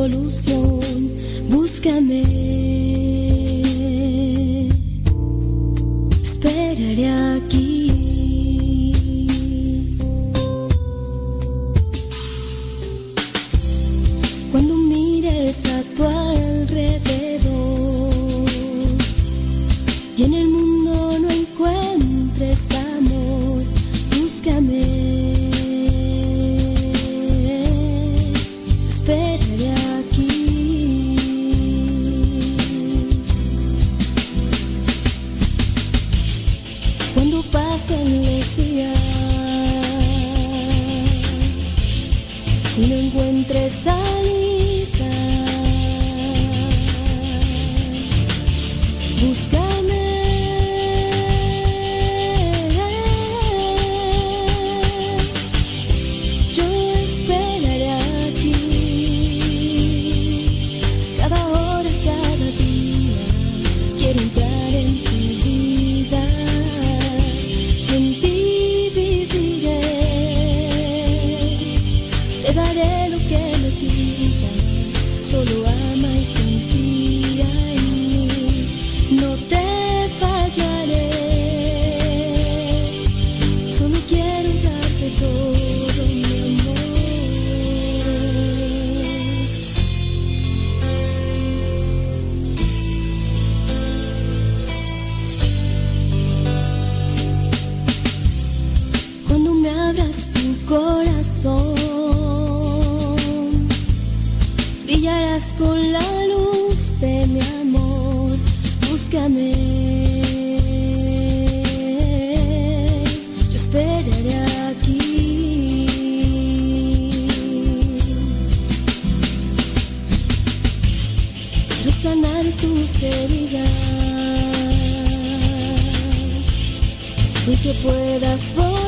solución, búscame. Tus heridas y que puedas volar.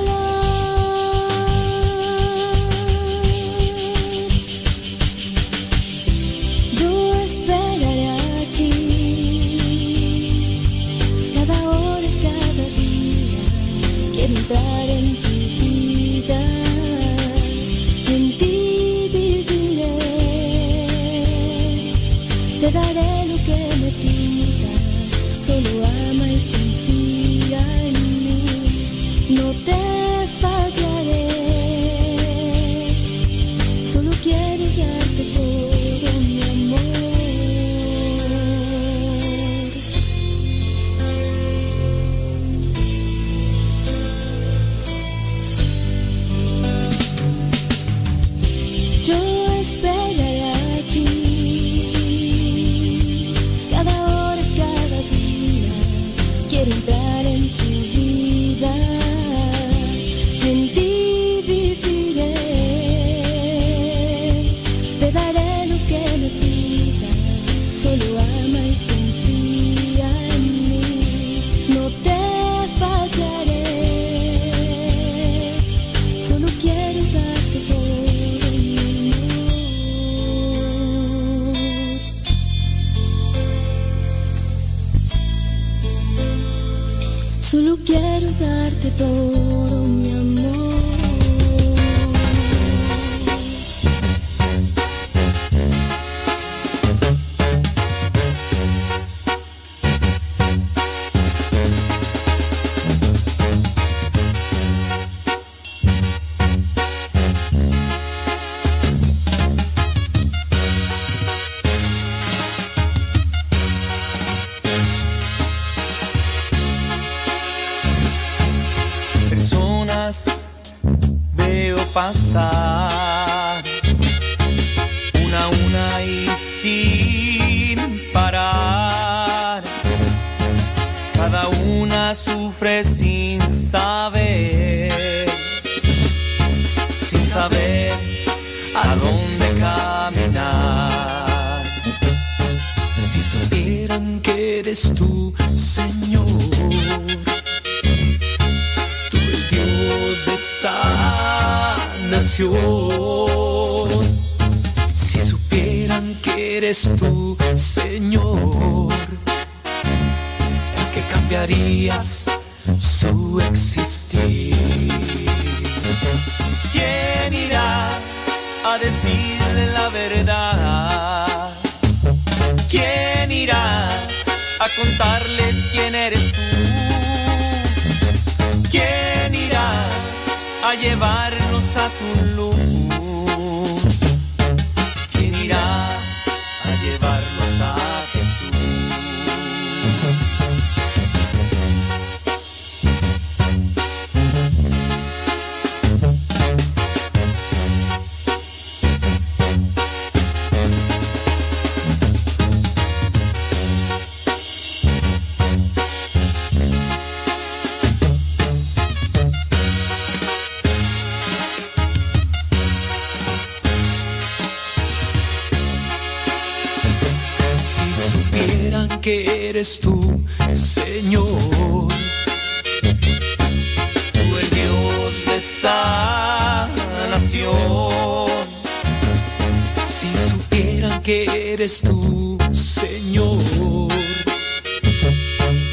Que eres tú, Señor,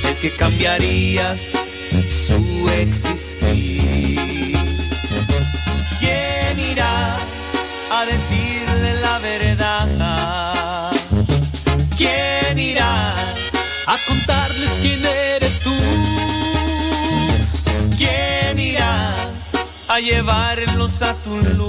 el que cambiarías su existir. ¿Quién irá a decirle la verdad? ¿Quién irá a contarles quién eres tú? ¿Quién irá a llevarlos a tu luz?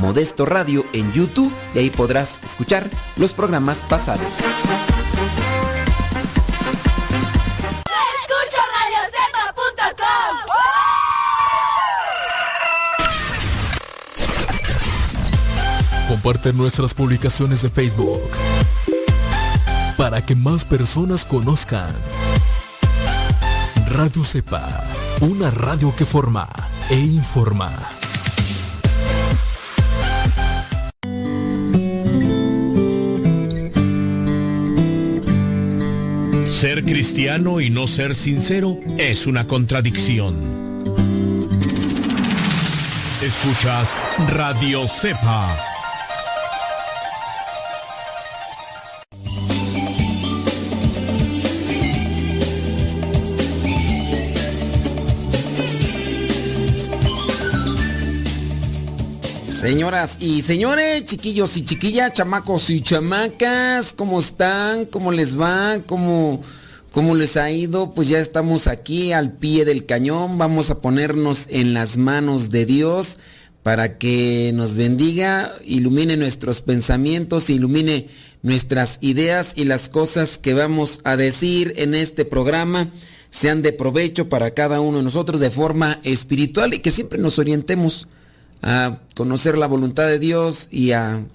Modesto Radio en YouTube y ahí podrás escuchar los programas pasados. Escucha radiocepa.com. Comparte nuestras publicaciones de Facebook para que más personas conozcan Radio Cepa, una radio que forma e informa. Ser cristiano y no ser sincero es una contradicción. Escuchas Radio Cepa. Señoras y señores, chiquillos y chiquillas, chamacos y chamacas, ¿cómo están? ¿Cómo les va? ¿Cómo, ¿Cómo les ha ido? Pues ya estamos aquí al pie del cañón, vamos a ponernos en las manos de Dios para que nos bendiga, ilumine nuestros pensamientos, ilumine nuestras ideas y las cosas que vamos a decir en este programa sean de provecho para cada uno de nosotros de forma espiritual y que siempre nos orientemos a conocer la voluntad de Dios y a,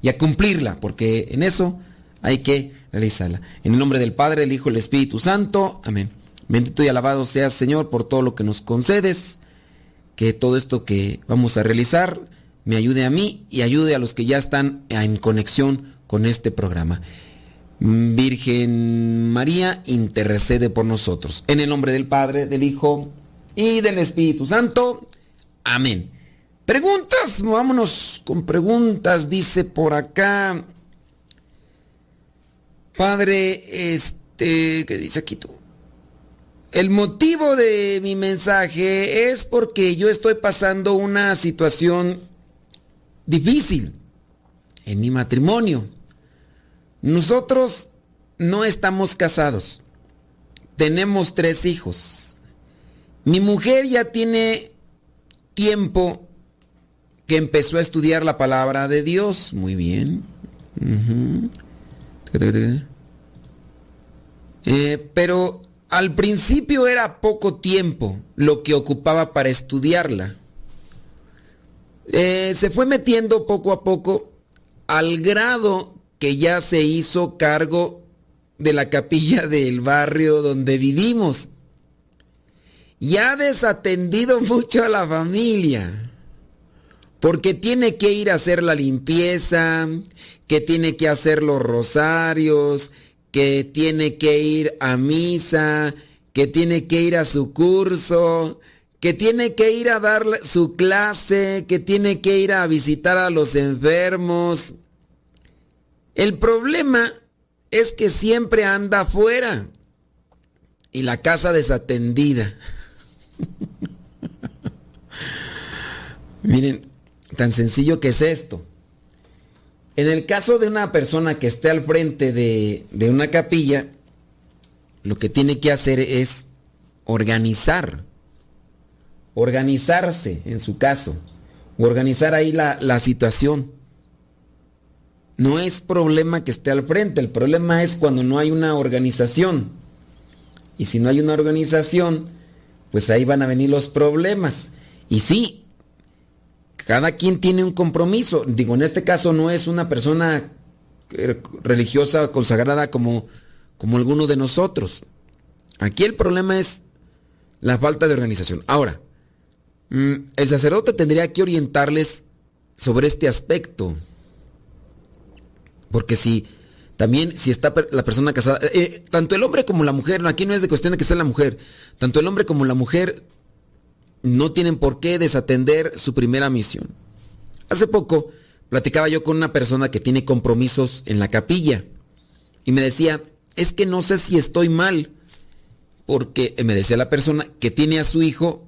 y a cumplirla, porque en eso hay que realizarla. En el nombre del Padre, del Hijo y del Espíritu Santo. Amén. Bendito y alabado seas, Señor, por todo lo que nos concedes. Que todo esto que vamos a realizar me ayude a mí y ayude a los que ya están en conexión con este programa. Virgen María, intercede por nosotros. En el nombre del Padre, del Hijo y del Espíritu Santo. Amén. Preguntas, vámonos con preguntas, dice por acá. Padre, este, ¿qué dice aquí tú? El motivo de mi mensaje es porque yo estoy pasando una situación difícil en mi matrimonio. Nosotros no estamos casados. Tenemos tres hijos. Mi mujer ya tiene tiempo que empezó a estudiar la palabra de Dios. Muy bien. Eh, pero al principio era poco tiempo lo que ocupaba para estudiarla. Eh, se fue metiendo poco a poco al grado que ya se hizo cargo de la capilla del barrio donde vivimos. Y ha desatendido mucho a la familia. Porque tiene que ir a hacer la limpieza, que tiene que hacer los rosarios, que tiene que ir a misa, que tiene que ir a su curso, que tiene que ir a dar su clase, que tiene que ir a visitar a los enfermos. El problema es que siempre anda afuera y la casa desatendida. Miren, tan sencillo que es esto. En el caso de una persona que esté al frente de, de una capilla, lo que tiene que hacer es organizar organizarse en su caso, organizar ahí la, la situación. No es problema que esté al frente, el problema es cuando no hay una organización. Y si no hay una organización, pues ahí van a venir los problemas. Y sí, cada quien tiene un compromiso. Digo, en este caso no es una persona eh, religiosa consagrada como, como alguno de nosotros. Aquí el problema es la falta de organización. Ahora, Mm, el sacerdote tendría que orientarles sobre este aspecto. Porque si también si está la persona casada, eh, eh, tanto el hombre como la mujer, aquí no es de cuestión de que sea la mujer, tanto el hombre como la mujer no tienen por qué desatender su primera misión. Hace poco platicaba yo con una persona que tiene compromisos en la capilla y me decía, es que no sé si estoy mal, porque me decía la persona que tiene a su hijo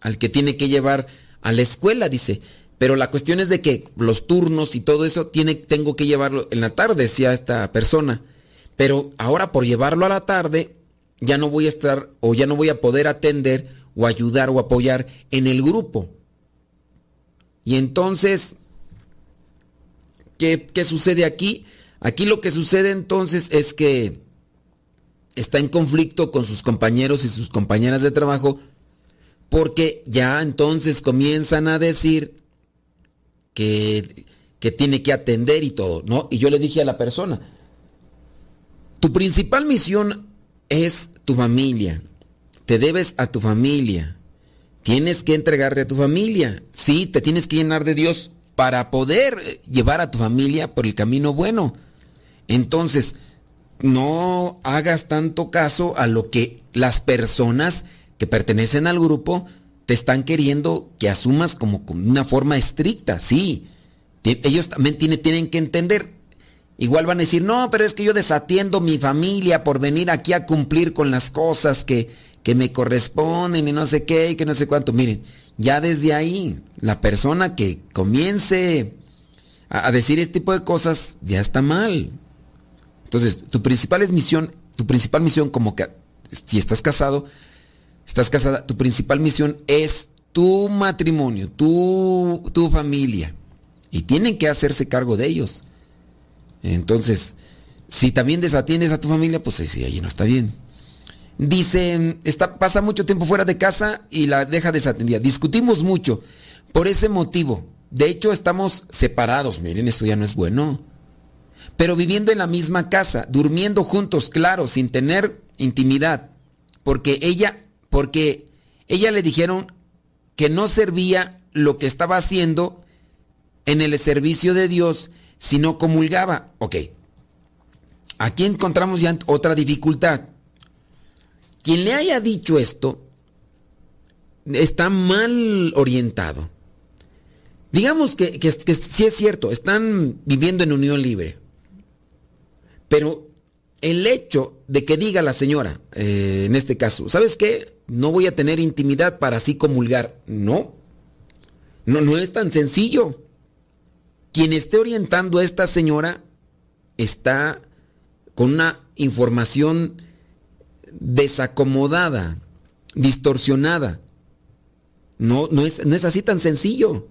al que tiene que llevar a la escuela, dice. Pero la cuestión es de que los turnos y todo eso tiene, tengo que llevarlo en la tarde, decía esta persona. Pero ahora por llevarlo a la tarde, ya no voy a estar o ya no voy a poder atender o ayudar o apoyar en el grupo. Y entonces, ¿qué, qué sucede aquí? Aquí lo que sucede entonces es que está en conflicto con sus compañeros y sus compañeras de trabajo porque ya entonces comienzan a decir que, que tiene que atender y todo, ¿no? Y yo le dije a la persona, tu principal misión es tu familia, te debes a tu familia, tienes que entregarte a tu familia, sí, te tienes que llenar de Dios para poder llevar a tu familia por el camino bueno. Entonces, no hagas tanto caso a lo que las personas que pertenecen al grupo te están queriendo que asumas como, una forma estricta, sí. Ellos también tienen que entender. Igual van a decir, no, pero es que yo desatiendo mi familia por venir aquí a cumplir con las cosas que, que me corresponden y no sé qué y que no sé cuánto. Miren, ya desde ahí, la persona que comience a, decir este tipo de cosas ya está mal. Entonces, tu principal es misión, tu principal misión como que si estás casado, estás casada, tu principal misión es tu matrimonio, tu, tu familia. Y tienen que hacerse cargo de ellos. Entonces, si también desatiendes a tu familia, pues sí, ahí no está bien. Dice, está, pasa mucho tiempo fuera de casa y la deja desatendida. Discutimos mucho por ese motivo. De hecho, estamos separados. Miren, esto ya no es bueno. Pero viviendo en la misma casa, durmiendo juntos, claro, sin tener intimidad. Porque ella porque ella le dijeron que no servía lo que estaba haciendo en el servicio de Dios si no comulgaba. Ok, aquí encontramos ya otra dificultad. Quien le haya dicho esto está mal orientado. Digamos que, sí es cierto, están viviendo en unión libre. Pero el hecho de que diga la señora, eh, en este caso, ¿sabes qué? no voy a tener intimidad para así comulgar. No, no, no es tan sencillo. Quien esté orientando a esta señora está con una información desacomodada, distorsionada. No, no es, no es así tan sencillo.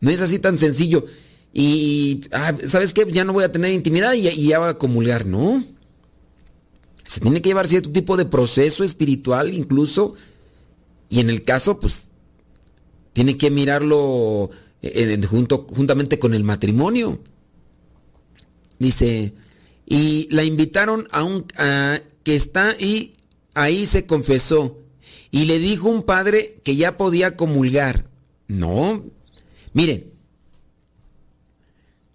No es así tan sencillo. Y, ah, ¿sabes qué? Ya no voy a tener intimidad y, ya voy a comulgar. No. Se tiene que llevar cierto tipo de proceso espiritual incluso. Y en el caso, pues, tiene que mirarlo eh, junto, juntamente con el matrimonio. Dice, y la invitaron a un que está y ahí se confesó y le dijo un padre que ya podía comulgar. No, miren,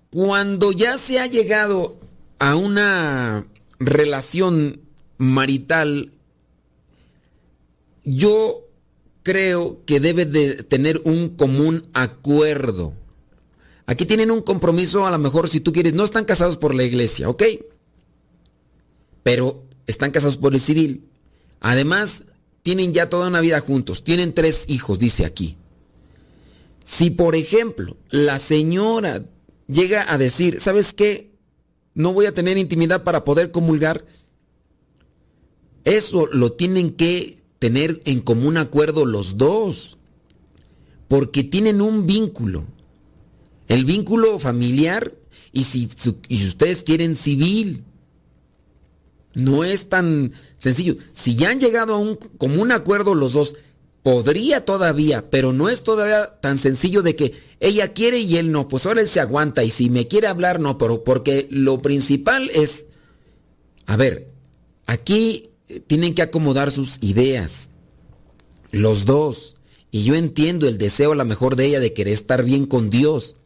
cuando ya se ha llegado a una relación marital, yo creo que debe de tener un común acuerdo. Aquí tienen un compromiso, a lo mejor si tú quieres, no están casados por la iglesia, ¿ok? Pero están casados por el civil. Además, tienen ya toda una vida juntos, tienen tres hijos, dice aquí. Si, por ejemplo, la señora llega a decir, ¿sabes qué? No voy a tener intimidad para poder comulgar. Eso lo tienen que tener en común acuerdo los dos, porque tienen un vínculo. El vínculo familiar y si, ustedes quieren civil. No es tan sencillo. Si ya han llegado a un común acuerdo los dos, podría todavía, pero no es todavía tan sencillo de que ella quiere y él no. Pues ahora él se aguanta y si me quiere hablar, no, pero porque lo principal es, a ver, aquí tienen que acomodar sus ideas, los dos. Y yo entiendo el deseo a lo mejor de ella de querer estar bien con Dios,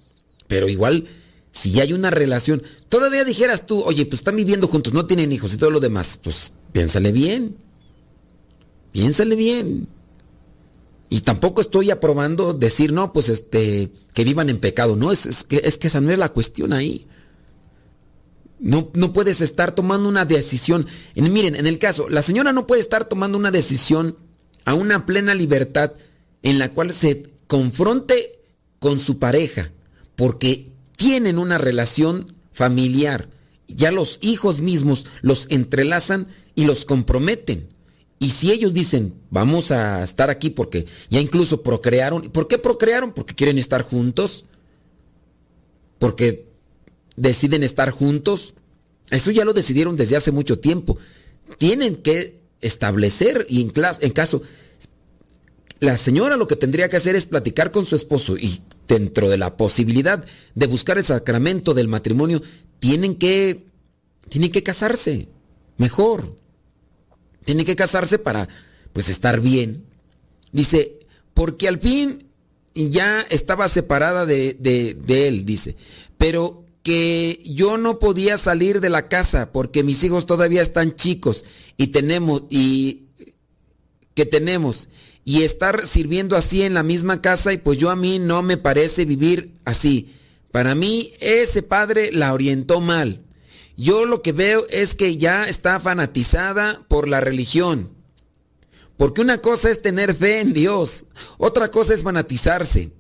pero igual si hay una relación, todavía dijeras tú, oye, pues están viviendo juntos, no tienen hijos y todo lo demás, pues piénsale bien. Piénsale bien. Y tampoco estoy aprobando decir, no, pues este, que vivan en pecado. No, es, que, es que esa no es la cuestión ahí. No, no puedes estar tomando una decisión. miren, en el caso, la señora no puede estar tomando una decisión a una plena libertad en la cual se confronte con su pareja, porque tienen una relación familiar. Ya los hijos mismos los entrelazan y los comprometen. Y si ellos dicen, vamos a estar aquí porque ya incluso procrearon, ¿por qué procrearon? Porque quieren estar juntos, porque deciden estar juntos. Eso ya lo decidieron desde hace mucho tiempo. Tienen que establecer y en, en caso, la señora lo que tendría que hacer es platicar con su esposo y dentro de la posibilidad de buscar el sacramento del matrimonio, tienen que, tienen que casarse, mejor. Tienen que casarse para, pues, estar bien. Dice, porque al fin ya estaba separada de, de, de él, dice, pero que yo no podía salir de la casa porque mis hijos todavía están chicos y tenemos, y que tenemos, y estar sirviendo así en la misma casa y pues yo a mí no me parece vivir así. Para mí ese padre la orientó mal. Yo lo que veo es que ya está fanatizada por la religión. Porque una cosa es tener fe en Dios, otra cosa es fanatizarse.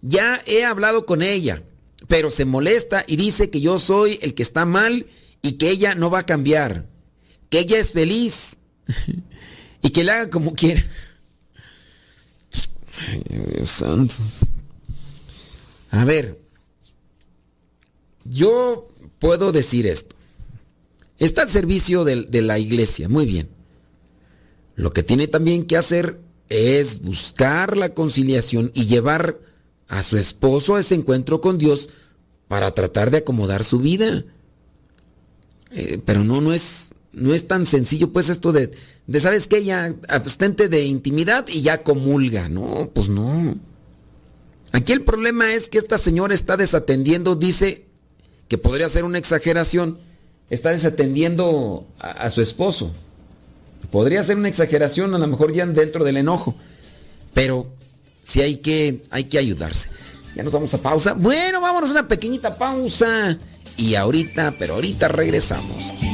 Ya he hablado con ella, pero se molesta y dice que yo soy el que está mal y que ella no va a cambiar. Que ella es feliz y que le haga como quiera. Dios santo. A ver, yo puedo decir esto. Está al servicio de, la iglesia, muy bien. Lo que tiene también que hacer es buscar la conciliación y llevar a su esposo a ese encuentro con Dios para tratar de acomodar su vida. Eh, pero no, no es, no es tan sencillo, pues, esto de, de, ¿sabes qué? Ya abstente de intimidad y ya comulga. No, pues no. Aquí el problema es que esta señora está desatendiendo, dice que podría ser una exageración, está desatendiendo a, su esposo. Podría ser una exageración, a lo mejor ya dentro del enojo, pero sí hay que, hay que ayudarse. Ya nos vamos a pausa. Bueno, vámonos a una pequeñita pausa. Y ahorita, pero ahorita regresamos.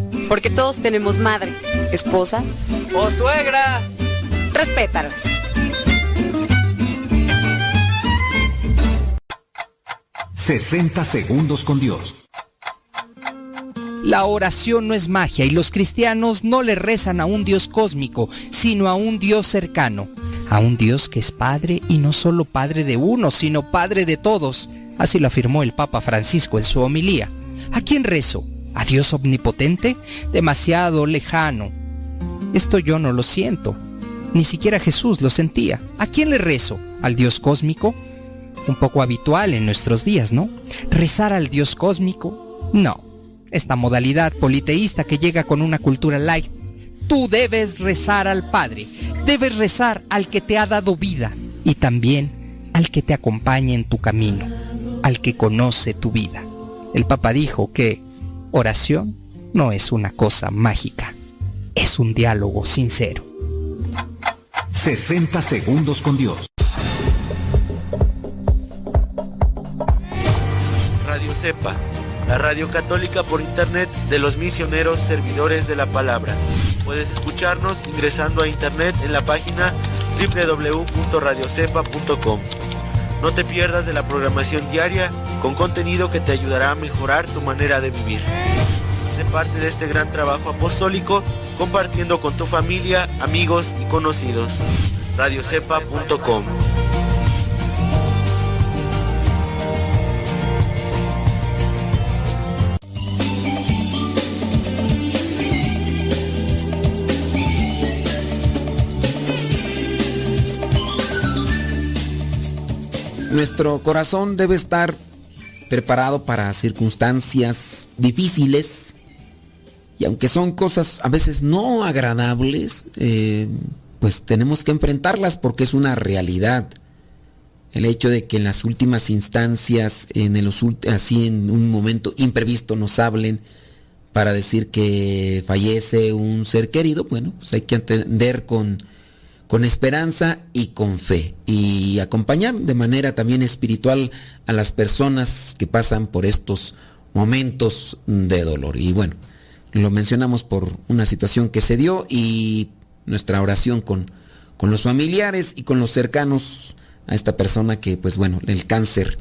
Porque todos tenemos madre, esposa o suegra. Respétalas. ...60 segundos con Dios. La oración no es magia y los cristianos no le rezan a un Dios cósmico, sino a un Dios cercano, a un Dios que es Padre y no solo Padre de uno, sino Padre de todos. Así lo afirmó el Papa Francisco en su homilía. ¿A quién rezo? ¿A Dios omnipotente? Demasiado lejano. Esto yo no lo siento. Ni siquiera Jesús lo sentía. ¿A quién le rezo? ¿Al Dios cósmico? Un poco habitual en nuestros días, ¿no? ¿Rezar al Dios cósmico? No esta modalidad politeísta que llega con una cultura light. Tú debes rezar al Padre, debes rezar al que te ha dado vida y también al que te acompaña en tu camino, al que conoce tu vida. El Papa dijo que oración no es una cosa mágica, es un diálogo sincero. 60 segundos con Dios. Radio Cepa la radio católica por internet de los misioneros servidores de la palabra. Puedes escucharnos ingresando a internet en la página www.radiocepa.com. No te pierdas de la programación diaria con contenido que te ayudará a mejorar tu manera de vivir. Sé parte de este gran trabajo apostólico compartiendo con tu familia, amigos y conocidos. radiocepa.com Nuestro corazón debe estar preparado para circunstancias difíciles y aunque son cosas a veces no agradables, eh, pues tenemos que enfrentarlas porque es una realidad. El hecho de que en las últimas instancias, en el, así en un momento imprevisto nos hablen para decir que fallece un ser querido, bueno, pues hay que entender con con esperanza y con fe y acompañar de manera también espiritual a las personas que pasan por estos momentos de dolor. Y bueno, lo mencionamos por una situación que se dio y nuestra oración con, con los familiares y con los cercanos a esta persona que pues bueno, el cáncer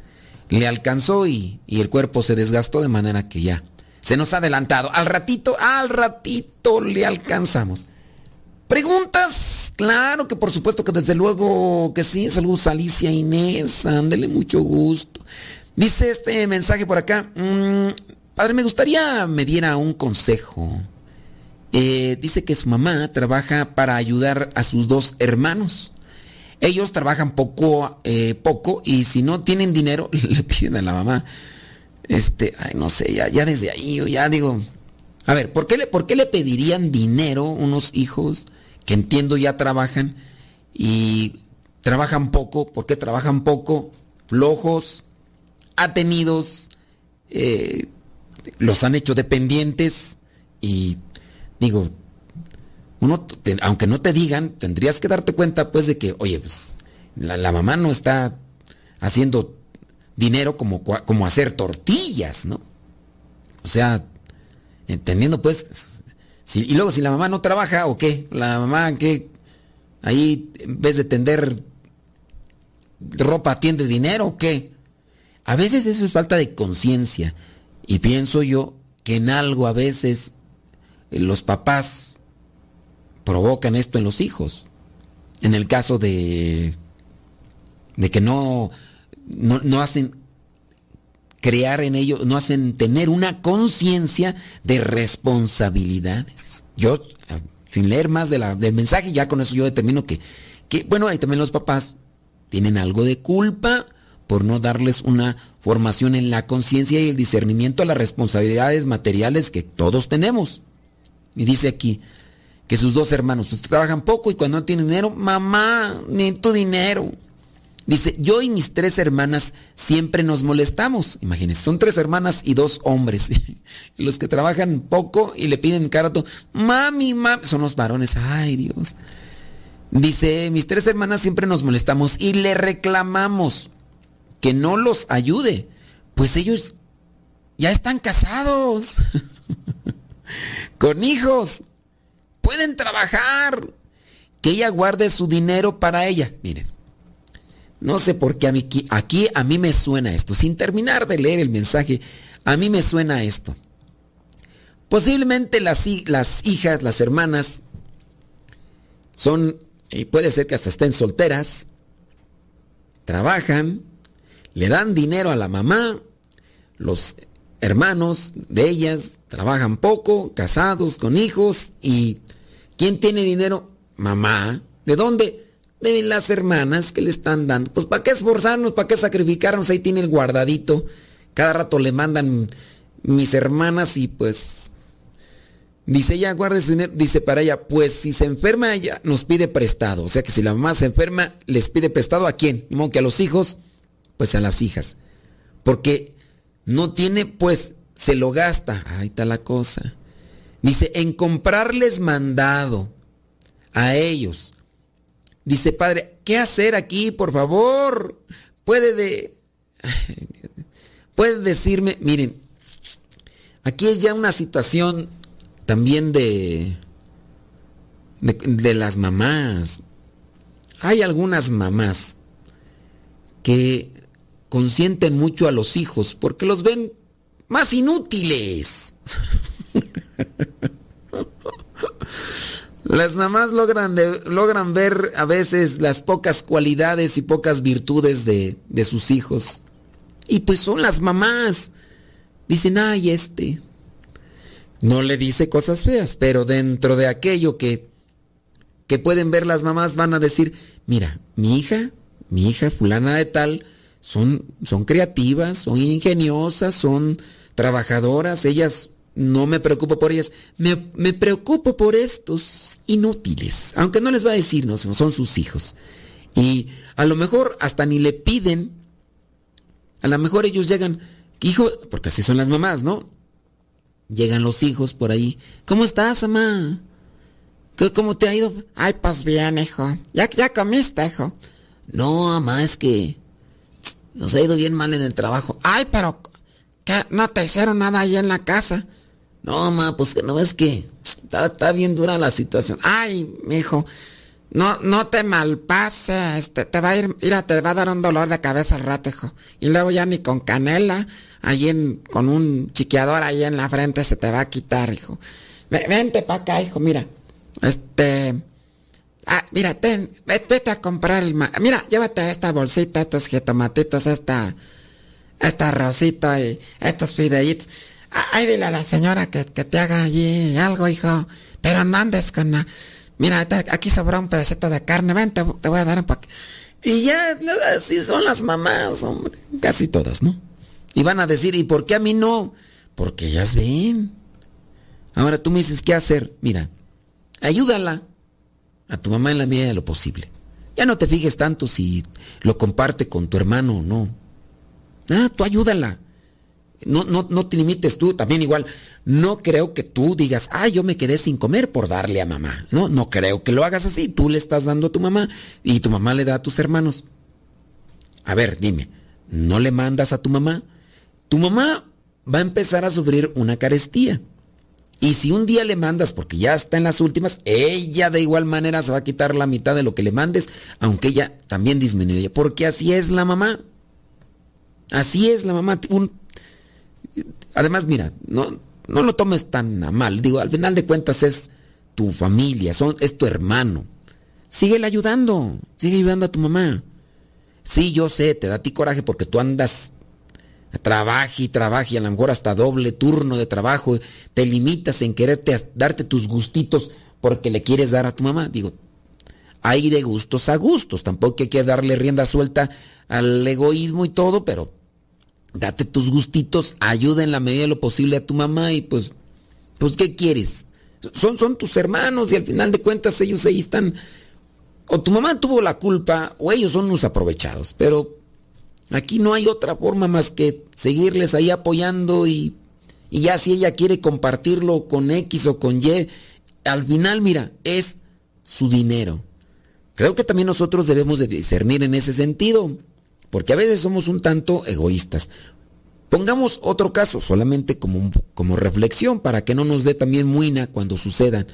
le alcanzó y, y el cuerpo se desgastó de manera que ya se nos ha adelantado. Al ratito, al ratito le alcanzamos. ¿Preguntas? Claro que por supuesto que desde luego que sí. Saludos Alicia Inés, ándele mucho gusto. Dice este mensaje por acá. Mm, padre, me gustaría me diera un consejo. Eh, dice que su mamá trabaja para ayudar a sus dos hermanos. Ellos trabajan poco, eh, poco y si no tienen dinero le piden a la mamá. Este, ay, no sé, ya, desde ahí yo ya digo, a ver, ¿por qué, ¿por qué le pedirían dinero unos hijos que entiendo ya trabajan y trabajan poco, porque trabajan poco, flojos, atenidos, eh, los han hecho dependientes y digo, uno, aunque no te digan, tendrías que darte cuenta pues de que, oye, pues la, mamá no está haciendo dinero como, como hacer tortillas, ¿no? O sea, entendiendo pues y luego si la mamá no trabaja o qué, la mamá que ahí en vez de tender ropa tiende dinero o qué. A veces eso es falta de conciencia y pienso yo que en algo a veces los papás provocan esto en los hijos. En el caso de, de que no, no, no hacen crear en ellos, no hacen tener una conciencia de responsabilidades. Yo, sin leer más del mensaje, ya con eso yo determino que, que, bueno, ahí también los papás tienen algo de culpa por no darles una formación en la conciencia y el discernimiento a las responsabilidades materiales que todos tenemos. Y dice aquí que sus dos hermanos trabajan poco y cuando no tienen dinero, mamá, ni tu dinero. Dice, yo y mis tres hermanas siempre nos molestamos. Imagínense, son tres hermanas y dos hombres. los que trabajan poco y le piden carato, mami, mami, son los varones. Ay, Dios. Dice, mis tres hermanas siempre nos molestamos y le reclamamos que no los ayude, pues ellos ya están casados, con hijos, pueden trabajar, que ella guarde su dinero para ella. Miren, no sé por qué a mí, aquí a mí me suena esto, sin terminar de leer el mensaje, a mí me suena esto. Posiblemente las, las hijas, las hermanas, son, y puede ser que hasta estén solteras, trabajan, le dan dinero a la mamá, los hermanos de ellas trabajan poco, casados, con hijos, y ¿quién tiene dinero? Mamá. ¿De dónde? De las hermanas que le están dando. Pues ¿para qué esforzarnos? ¿Para qué sacrificarnos? Ahí tiene el guardadito. Cada rato le mandan mis hermanas y pues... Dice ella, guarde su dinero. Dice para ella, pues si se enferma ella nos pide prestado. O sea que si la mamá se enferma, les pide prestado a quién? No, que a los hijos, pues a las hijas. Porque no tiene, pues se lo gasta. Ahí está la cosa. Dice, en comprarles mandado a ellos Dice, padre, ¿qué hacer aquí, por favor? Puede de... Puede decirme, miren, aquí es ya una situación también de, de, de las mamás. Hay algunas mamás que consienten mucho a los hijos porque los ven más inútiles. Las mamás logran, logran ver a veces las pocas cualidades y pocas virtudes de, de sus hijos. Y pues son las mamás. Dicen, ay, este. No le dice cosas feas, pero dentro de aquello que, que pueden ver las mamás van a decir, mira, mi hija, mi hija fulana de tal, son, son creativas, son ingeniosas, son trabajadoras, ellas no me preocupo por ellas, me, preocupo por estos inútiles, aunque no les va a decir, no, son sus hijos. Y a lo mejor hasta ni le piden, a lo mejor ellos llegan, hijo, porque así son las mamás, ¿no? Llegan los hijos por ahí, ¿cómo estás, mamá? ¿Cómo te ha ido? Ay, pues bien, hijo. ¿Ya, ya comiste, hijo? No, mamá, es que nos ha ido bien mal en el trabajo. Ay, pero ¿qué? no te hicieron nada ahí en la casa. No, ma, pues que no ves que está, bien dura la situación. Ay, mijo, no, no te malpase, este, te va a ir, mira, te va a dar un dolor de cabeza al rato, hijo. Y luego ya ni con canela, ahí en, con un chiqueador ahí en la frente se te va a quitar, hijo. Vente para acá, hijo, mira. Este, ah, mira, vete a comprar el, mira, llévate esta bolsita, estos jitomatitos, esta, esta rosita y estos fideitos Ay, dile a la señora que, te haga allí algo, hijo. Pero no andes con la... Mira, aquí sobra un pedacito de carne, ven, te, voy a dar un paquete. Y ya, así son las mamás, hombre. Casi todas, ¿no? Y van a decir, ¿y por qué a mí no? Porque ellas ven. Ahora tú me dices, ¿qué hacer? Mira, ayúdala a tu mamá en la medida de lo posible. Ya no te fijes tanto si lo comparte con tu hermano o no. Ah, tú ayúdala. No, no, no te limites tú, también igual. No creo que tú digas, ah, yo me quedé sin comer por darle a mamá. No, no creo que lo hagas así. Tú le estás dando a tu mamá y tu mamá le da a tus hermanos. A ver, dime, ¿no le mandas a tu mamá? Tu mamá va a empezar a sufrir una carestía. Y si un día le mandas, porque ya está en las últimas, ella de igual manera se va a quitar la mitad de lo que le mandes, aunque ella también disminuye. Porque así es la mamá. Así es la mamá. Un Además, mira, no, no lo tomes tan a mal. Digo, al final de cuentas es tu familia, son, es tu hermano. Síguele ayudando, sigue ayudando a tu mamá. Sí, yo sé, te da a ti coraje porque tú andas trabaje y trabaje y a lo mejor hasta doble turno de trabajo, te limitas en quererte darte tus gustitos porque le quieres dar a tu mamá. Digo, hay de gustos a gustos, tampoco hay que darle rienda suelta al egoísmo y todo, pero date tus gustitos, ayuda en la medida de lo posible a tu mamá y pues, pues ¿qué quieres? Son, son tus hermanos y al final de cuentas ellos ahí están, o tu mamá tuvo la culpa o ellos son unos aprovechados, pero aquí no hay otra forma más que seguirles ahí apoyando y, y ya si ella quiere compartirlo con X o con Y, al final mira, es su dinero. Creo que también nosotros debemos de discernir en ese sentido porque a veces somos un tanto egoístas. Pongamos otro caso, solamente como, como reflexión, para que no nos dé también muina cuando sucedan.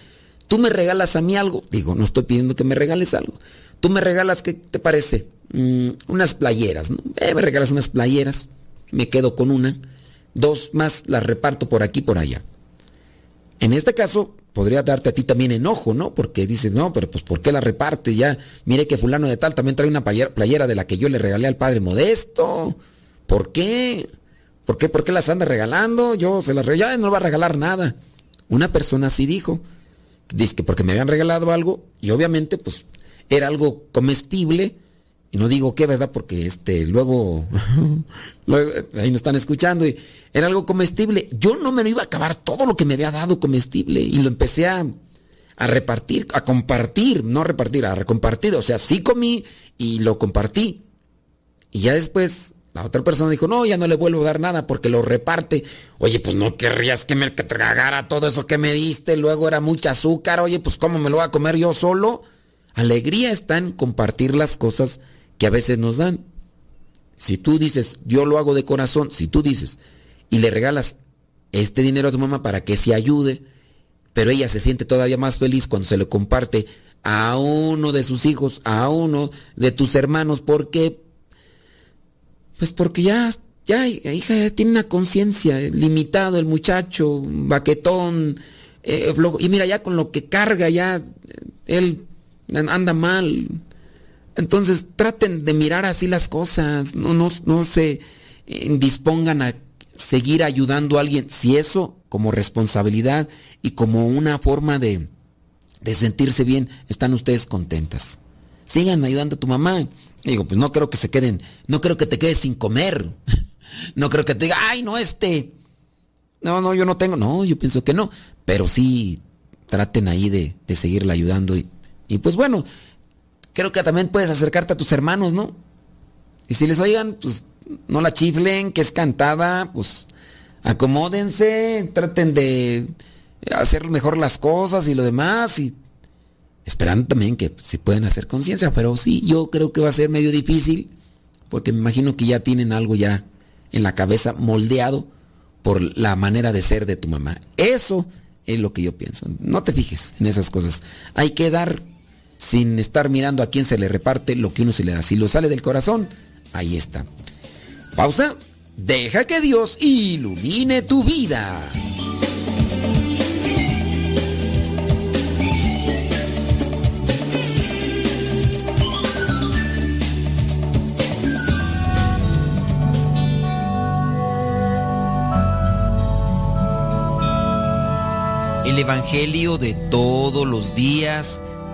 Tú me regalas a mí algo, digo, no estoy pidiendo que me regales algo. Tú me regalas, ¿qué te parece? Mm, unas playeras, ¿no? Eh, me regalas unas playeras, me quedo con una, dos más las reparto por aquí, por allá. En este caso, podría darte a ti también enojo, ¿no? Porque dices, no, pero pues ¿por qué la reparte? Ya, mire que fulano de tal también trae una playera de la que yo le regalé al padre modesto. ¿Por qué? ¿Por qué? ¿Por qué las anda regalando? Yo se las regalé, no va a regalar nada. Una persona así dijo. Dice que porque me habían regalado algo y obviamente pues era algo comestible no digo qué, ¿verdad? Porque este, luego, ahí nos están escuchando y era algo comestible. Yo no me lo iba a acabar todo lo que me había dado comestible y lo empecé a, a repartir, a compartir, no repartir, a compartir. O sea, sí comí y lo compartí. Y ya después la otra persona dijo, no, ya no le vuelvo a dar nada porque lo reparte. Oye, pues no querrías que me tragara todo eso que me diste, luego era mucha azúcar, oye, pues ¿cómo me lo voy a comer yo solo? Alegría está en compartir las cosas que a veces nos dan. Si tú dices, yo lo hago de corazón, si tú dices y le regalas este dinero a tu mamá para que se ayude, pero ella se siente todavía más feliz cuando se lo comparte a uno de sus hijos, a uno de tus hermanos, porque pues porque ya ya hija tiene una conciencia limitado el muchacho, baquetón, eh, y mira ya con lo que carga ya él anda mal, entonces traten de mirar así las cosas, no, no, se eh, dispongan a seguir ayudando a alguien, si eso como responsabilidad y como una forma de, de sentirse bien, están ustedes contentas. Sigan ayudando a tu mamá. digo, pues no creo que se queden, no creo que te quedes sin comer. No creo que te diga, ay, no, este. No, no, yo no tengo. No, yo pienso que no. Pero sí, traten ahí de, de seguirla ayudando. Y, y pues bueno, creo que también puedes acercarte a tus hermanos, ¿no? Y si les oigan, pues no la chiflen, que es cantada, pues acomódense, traten de hacer mejor las cosas y lo demás y esperando también que se pueden hacer conciencia, pero sí, yo creo que va a ser medio difícil porque me imagino que ya tienen algo ya en la cabeza moldeado por la manera de ser de tu mamá. Eso es lo que yo pienso. No te fijes en esas cosas. Hay que dar sin estar mirando a quién se le reparte lo que uno se le da. Si lo sale del corazón, ahí está. Pausa. Deja que Dios ilumine tu vida. El Evangelio de todos los días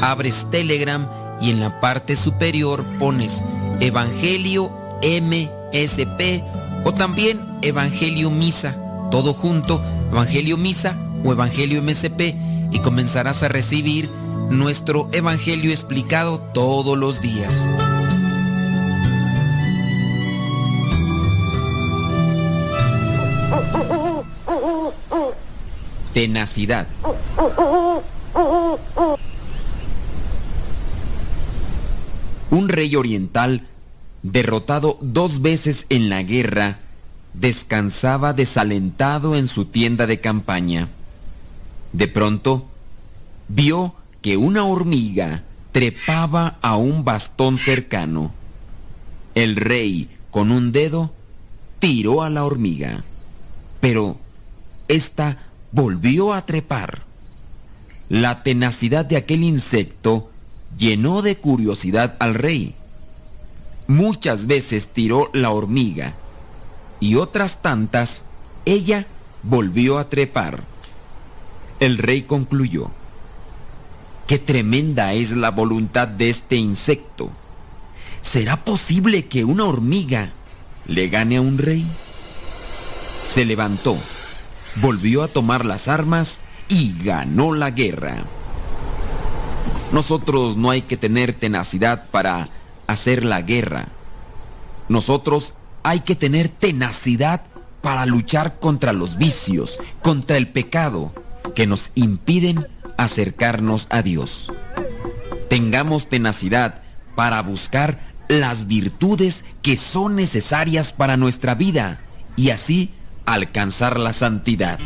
abres Telegram y en la parte superior pones Evangelio MSP o también Evangelio Misa, todo junto, Evangelio Misa o Evangelio MSP y comenzarás a recibir nuestro Evangelio explicado todos los días. Tenacidad. Un rey oriental, derrotado dos veces en la guerra, descansaba desalentado en su tienda de campaña. De pronto, vio que una hormiga trepaba a un bastón cercano. El rey, con un dedo, tiró a la hormiga, pero ésta volvió a trepar. La tenacidad de aquel insecto llenó de curiosidad al rey. Muchas veces tiró la hormiga y otras tantas ella volvió a trepar. El rey concluyó, qué tremenda es la voluntad de este insecto. ¿Será posible que una hormiga le gane a un rey? Se levantó, volvió a tomar las armas y ganó la guerra. Nosotros no hay que tener tenacidad para hacer la guerra. Nosotros hay que tener tenacidad para luchar contra los vicios, contra el pecado que nos impiden acercarnos a Dios. Tengamos tenacidad para buscar las virtudes que son necesarias para nuestra vida y así alcanzar la santidad.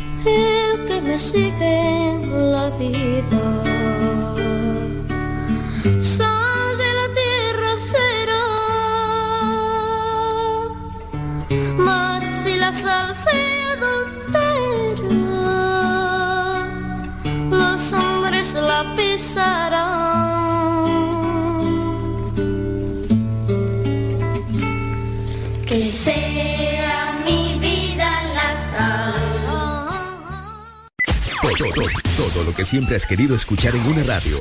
Todo, todo, todo lo que siempre has querido escuchar en una radio.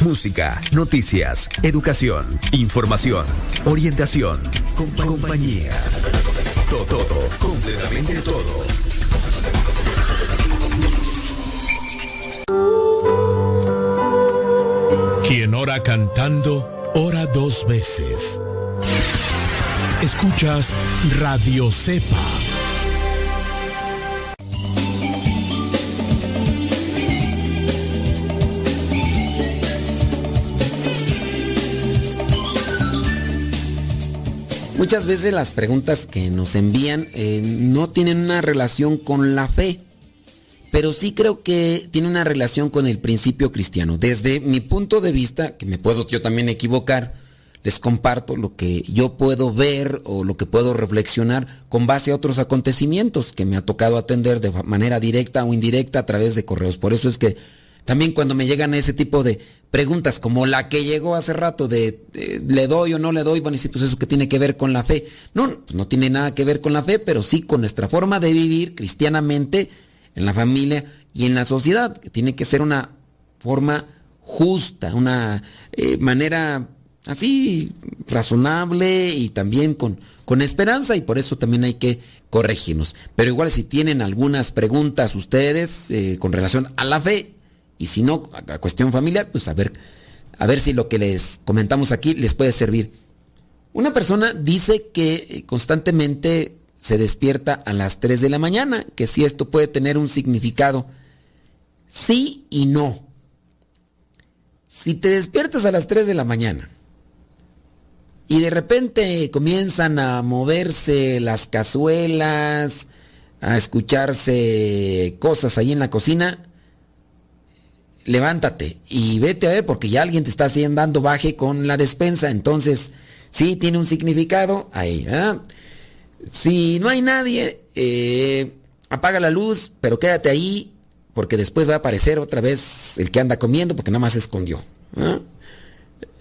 Música, noticias, educación, información, orientación, compa- compañía. Todo, todo, completamente todo. Quien ora cantando, ora dos veces. Escuchas Radio Cepa. Muchas veces las preguntas que nos envían eh, no tienen una relación con la fe, pero sí creo que tiene una relación con el principio cristiano. Desde mi punto de vista, que me puedo yo también equivocar, les comparto lo que yo puedo ver o lo que puedo reflexionar con base a otros acontecimientos que me ha tocado atender de manera directa o indirecta a través de correos. Por eso es que también cuando me llegan ese tipo de preguntas como la que llegó hace rato de eh, le doy o no le doy, van a decir, pues eso que tiene que ver con la fe. No, pues no tiene nada que ver con la fe, pero sí con nuestra forma de vivir cristianamente en la familia y en la sociedad, que tiene que ser una forma justa, una eh, manera así razonable y también con, con esperanza y por eso también hay que corregirnos. Pero igual si tienen algunas preguntas ustedes eh, con relación a la fe y si no a, cuestión familiar, pues a ver, a ver si lo que les comentamos aquí les puede servir. Una persona dice que eh, constantemente se despierta a las 3 de la mañana, que si esto puede tener un significado. Sí y no. Si te despiertas a las 3 de la mañana y de repente comienzan a moverse las cazuelas, a escucharse cosas ahí en la cocina, levántate y vete a ver porque ya alguien te está haciendo dando baje con la despensa, entonces sí tiene un significado ahí. Si no hay nadie, eh, apaga la luz, pero quédate ahí porque después va a aparecer otra vez el que anda comiendo porque nada más se escondió.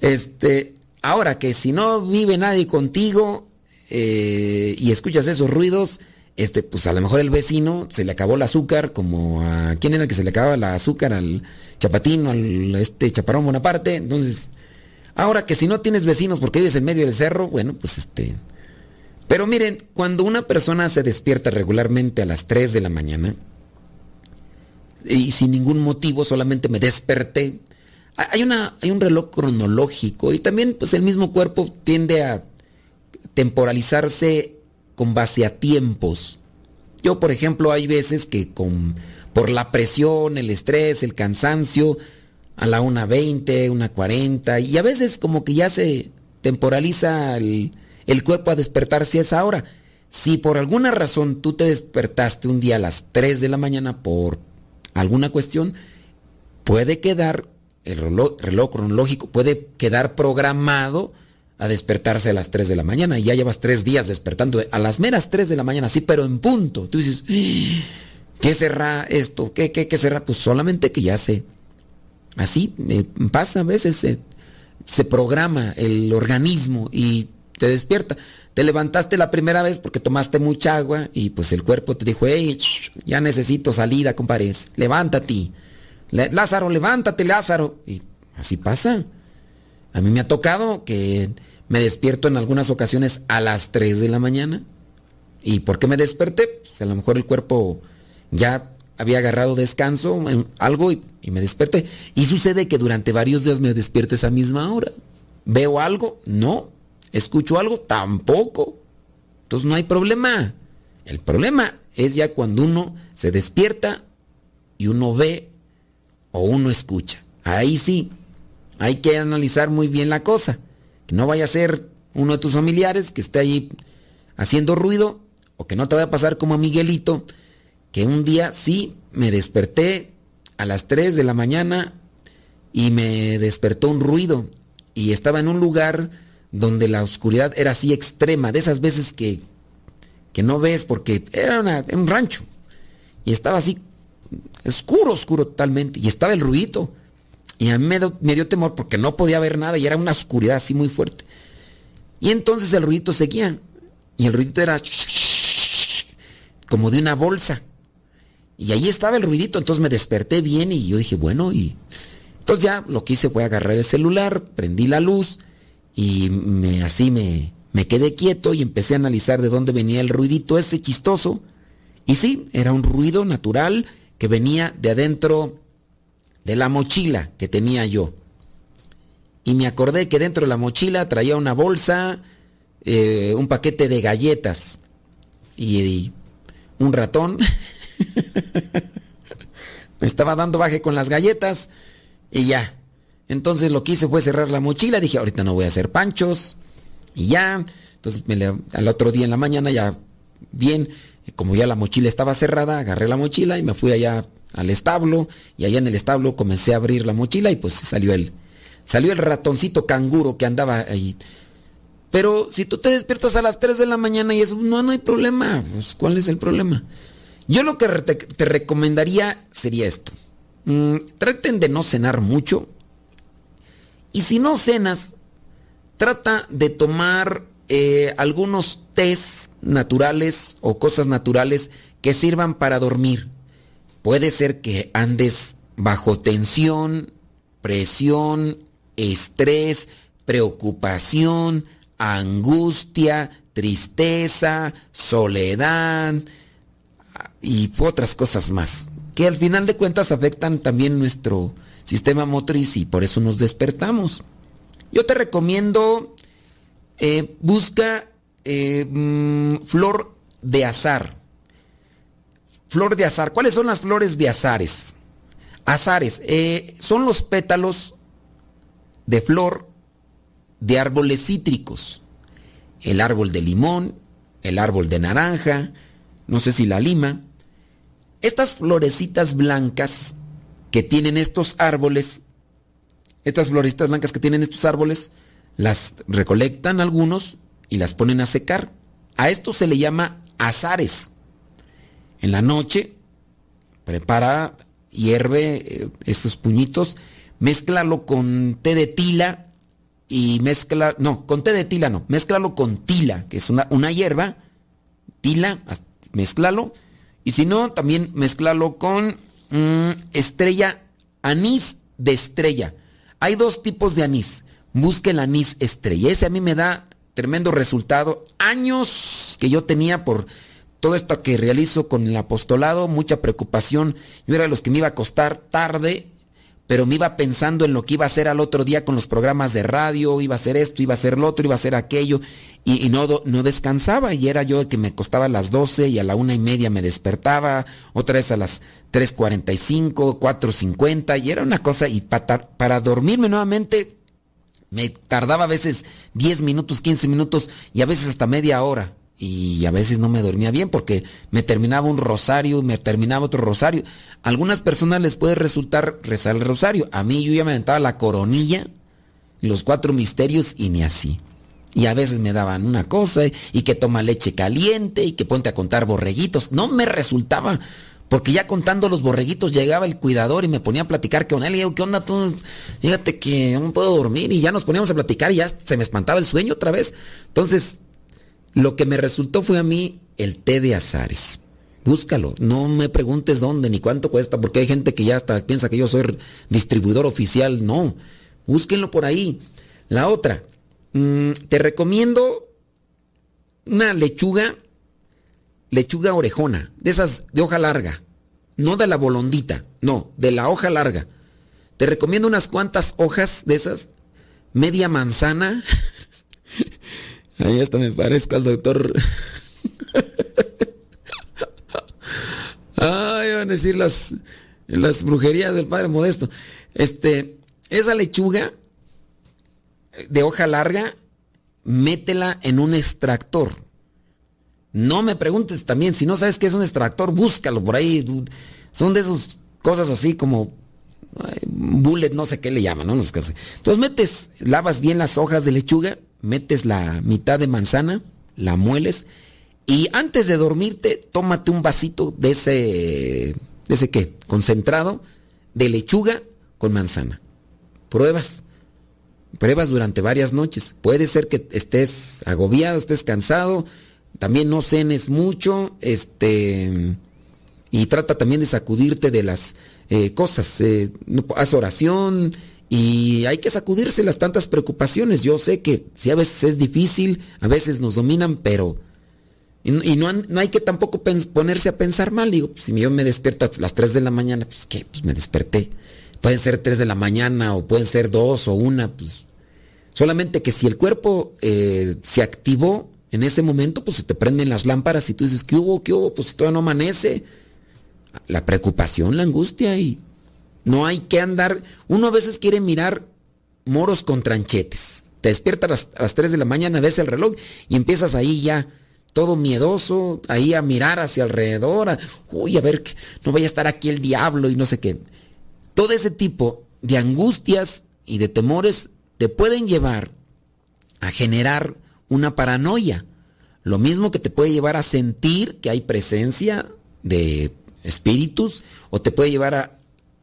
Este, ahora que si no vive nadie contigo eh, y escuchas esos ruidos, este, pues a lo mejor el vecino se le acabó el azúcar, como a quién era el que se le acababa el azúcar al chapatín o al este chaparrón Bonaparte. Entonces, ahora que si no tienes vecinos porque vives en medio del cerro, bueno, pues este. Pero miren, cuando una persona se despierta regularmente a las 3 de la mañana y sin ningún motivo, solamente me desperté, hay, una, hay un reloj cronológico y también pues el mismo cuerpo tiende a temporalizarse con base a tiempos. Yo, por ejemplo, hay veces que con, por la presión, el estrés, el cansancio, a la 1.20, 1.40, y a veces como que ya se temporaliza el, el cuerpo a despertarse a esa hora. Si por alguna razón tú te despertaste un día a las 3 de la mañana por alguna cuestión, puede quedar, el reloj, reloj cronológico puede quedar programado a despertarse a las 3 de la mañana y ya llevas tres días despertando a las meras 3 de la mañana, sí, pero en punto. Tú dices, ¿qué será esto? ¿Qué, qué, qué será? Pues solamente que ya sé. Así pasa a veces, se, se programa el organismo y te despierta. Te levantaste la primera vez porque tomaste mucha agua y pues el cuerpo te dijo, hey, ya necesito salida, compadre. Levántate. Lázaro, levántate, Lázaro. Y así pasa. A mí me ha tocado que me despierto en algunas ocasiones a las 3 de la mañana. ¿Y por qué me desperté? Pues a lo mejor el cuerpo ya había agarrado descanso, en algo y, y, me desperté. Y sucede que durante varios días me despierto esa misma hora. ¿Veo algo? No. ¿Escucho algo? Tampoco. Entonces no hay problema. El problema es ya cuando uno se despierta y uno ve o uno escucha. Ahí sí, hay que analizar muy bien la cosa. Que no vaya a ser uno de tus familiares que esté ahí haciendo ruido o que no te vaya a pasar como a Miguelito, que un día sí me desperté a las 3 de la mañana y me despertó un ruido y estaba en un lugar donde la oscuridad era así extrema, de esas veces que, que no ves porque era un rancho y estaba así oscuro, oscuro totalmente y estaba el ruidito. Y a mí me, dio temor porque no podía ver nada y era una oscuridad así muy fuerte. Y entonces el ruidito seguía. Y el ruidito era como de una bolsa. Y ahí estaba el ruidito. Entonces me desperté bien y yo dije, bueno, y. Entonces ya lo que hice fue agarrar el celular, prendí la luz y me, así me, me quedé quieto y empecé a analizar de dónde venía el ruidito ese chistoso. Y sí, era un ruido natural que venía de adentro de la mochila que tenía yo. Y me acordé que dentro de la mochila traía una bolsa, eh, un paquete de galletas y, un ratón. me estaba dando baje con las galletas y ya. Entonces lo que hice fue cerrar la mochila. Dije, ahorita no voy a hacer panchos. Y ya. Entonces al otro día en la mañana ya bien. Como ya la mochila estaba cerrada, agarré la mochila y me fui allá al establo y allá en el establo comencé a abrir la mochila y pues salió el salió el ratoncito canguro que andaba ahí. Pero si tú te despiertas a las 3 de la mañana y eso no no hay problema, pues ¿cuál es el problema? Yo lo que te, te recomendaría sería esto. Mm, traten de no cenar mucho. Y si no cenas, trata de tomar eh, algunos tés naturales o cosas naturales que sirvan para dormir. Puede ser que andes bajo tensión, presión, estrés, preocupación, angustia, tristeza, soledad y otras cosas más, que al final de cuentas afectan también nuestro sistema motriz y por eso nos despertamos. Yo te recomiendo, eh, busca eh, mmm, flor de azar. Flor de azar. ¿Cuáles son las flores de azares? Azares. Eh, son los pétalos de flor de árboles cítricos. El árbol de limón, el árbol de naranja, no sé si la lima. Estas florecitas blancas que tienen estos árboles, estas florecitas blancas que tienen estos árboles, las recolectan algunos y las ponen a secar. A esto se le llama azares. En la noche, prepara, hierve eh, estos puñitos, mézclalo con té de tila y mezcla, no, con té de tila no, mézclalo con tila, que es una, una hierba, tila, mezclalo. Y si no, también mezclalo con mm, estrella, anís de estrella. Hay dos tipos de anís. Busque el anís estrella. Ese a mí me da tremendo resultado. Años que yo tenía por todo esto que realizo con el apostolado, mucha preocupación. Yo era de los que me iba a costar tarde pero me iba pensando en lo que iba a hacer al otro día con los programas de radio, iba a hacer esto, iba a hacer lo otro, iba a hacer aquello, y, no, no descansaba, y era yo que me costaba a las 12 y a la una y media me despertaba, otra vez a las 3.45, 4.50, y era una cosa, y para, para dormirme nuevamente me tardaba a veces 10 minutos, 15 minutos, y a veces hasta media hora y a veces no me dormía bien porque me terminaba un rosario, me terminaba otro rosario. A algunas personas les puede resultar rezar el rosario. A mí yo ya me aventaba la coronilla, los cuatro misterios y ni así. Y a veces me daban una cosa y que toma leche caliente y que ponte a contar borreguitos. No me resultaba. Porque ya contando los borreguitos llegaba el cuidador y me ponía a platicar con él. Y yo, ¿qué onda tú? Fíjate que no puedo dormir. Y ya nos poníamos a platicar y ya se me espantaba el sueño otra vez. Entonces, lo que me resultó fue a mí el té de azares. Búscalo, no me preguntes dónde ni cuánto cuesta, porque hay gente que ya hasta piensa que yo soy distribuidor oficial. No, búsquenlo por ahí. La otra, mm, te recomiendo una lechuga, lechuga orejona, de esas de hoja larga, no de la bolondita, no, de la hoja larga. Te recomiendo unas cuantas hojas de esas, media manzana. Ahí hasta me parezco al doctor. Ay, van a decir las, las brujerías del padre Modesto. Este, esa lechuga de hoja larga, métela en un extractor. No me preguntes también, si no sabes qué es un extractor, búscalo por ahí. Son de esas cosas así como bullet, no sé qué le llaman, ¿no? Entonces metes, lavas bien las hojas de lechuga, metes la mitad de manzana, la mueles y antes de dormirte, tómate un vasito de ese, de ese qué, concentrado de lechuga con manzana. Pruebas. Pruebas durante varias noches. Puede ser que estés agobiado, estés cansado, también no cenes mucho, este y trata también de sacudirte de las eh, cosas. Eh, haz oración, y hay que sacudirse las tantas preocupaciones. Yo sé que si a veces es difícil, a veces nos dominan, pero... Y, no, no, hay que tampoco ponerse a pensar mal. Digo, pues, si yo me despierto a las 3 de la mañana, pues ¿qué? Pues me desperté. Pueden ser 3 de la mañana o pueden ser 2 o 1, pues... Solamente que si el cuerpo eh, se activó en ese momento, pues se te prenden las lámparas y tú dices, ¿qué hubo? ¿Qué hubo? Pues todavía no amanece. La preocupación, la angustia y no hay que andar. Uno a veces quiere mirar moros con tranchetes. Te despiertas a las, 3 de la mañana, ves el reloj y empiezas ahí ya todo miedoso, ahí a mirar hacia alrededor. uy, a ver, no vaya a estar aquí el diablo y no sé qué. Todo ese tipo de angustias y de temores te pueden llevar a generar una paranoia. Lo mismo que te puede llevar a sentir que hay presencia de espíritus o te puede llevar a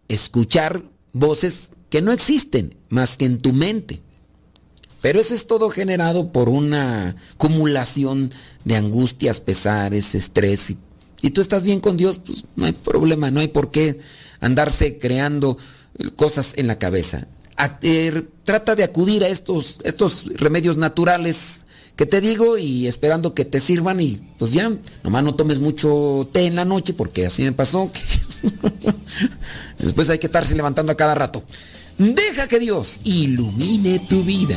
escuchar voces que no existen más que en tu mente. Pero eso es todo generado por una acumulación de angustias, pesares, estrés. Y, tú estás bien con Dios, pues no hay problema, no hay por qué andarse creando cosas en la cabeza. Er, trata de acudir a estos, estos remedios naturales que te digo y esperando que te sirvan y pues ya, nomás no tomes mucho té en la noche porque así me pasó. Después hay que estarse levantando a cada rato. Deja que Dios ilumine tu vida.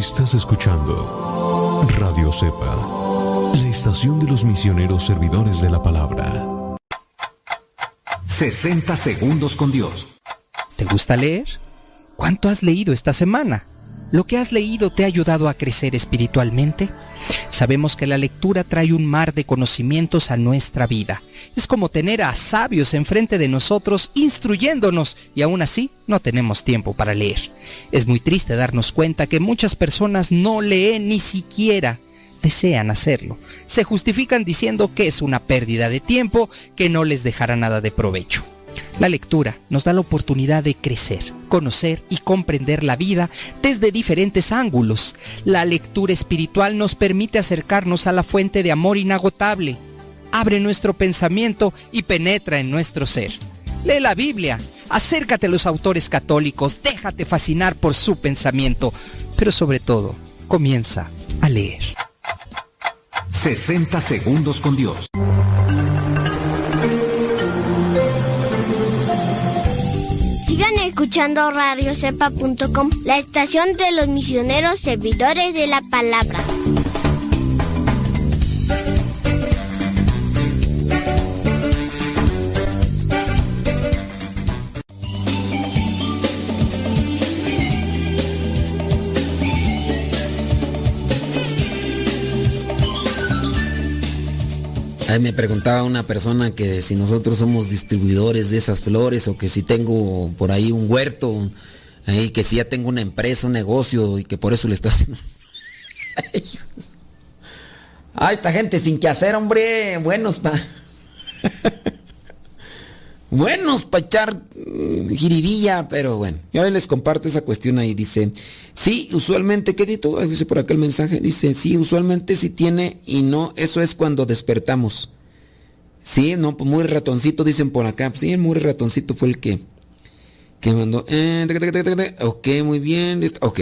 Estás escuchando Radio Cepa. La estación de los misioneros servidores de la palabra. 60 segundos con Dios. ¿Te gusta leer? ¿Cuánto has leído esta semana? ¿Lo que has leído te ha ayudado a crecer espiritualmente? Sabemos que la lectura trae un mar de conocimientos a nuestra vida. Es como tener a sabios enfrente de nosotros instruyéndonos y aún así no tenemos tiempo para leer. Es muy triste darnos cuenta que muchas personas no leen ni siquiera desean hacerlo. Se justifican diciendo que es una pérdida de tiempo que no les dejará nada de provecho. La lectura nos da la oportunidad de crecer, conocer y comprender la vida desde diferentes ángulos. La lectura espiritual nos permite acercarnos a la fuente de amor inagotable. Abre nuestro pensamiento y penetra en nuestro ser. Lee la Biblia, acércate a los autores católicos, déjate fascinar por su pensamiento, pero sobre todo, comienza a leer. 60 segundos con Dios. Escuchando radiocepa.com, la estación de los misioneros servidores de la palabra. Me preguntaba una persona que si nosotros somos distribuidores de esas flores o que si tengo por ahí un huerto, ahí que si ya tengo una empresa, un negocio y que por eso le estoy haciendo. Ay, esta gente sin que hacer, hombre, buenos pa. buenos para echar jiribilla, pero bueno. Yo les comparto esa cuestión ahí. Dice, sí, usualmente, ¿qué dito? Dice por acá el mensaje. Dice, sí, usualmente sí tiene y no, eso es cuando despertamos. Sí, no, pues muy ratoncito dicen por acá. Sí, muy ratoncito fue el que, que mandó. Eh, ok, muy bien. Ok.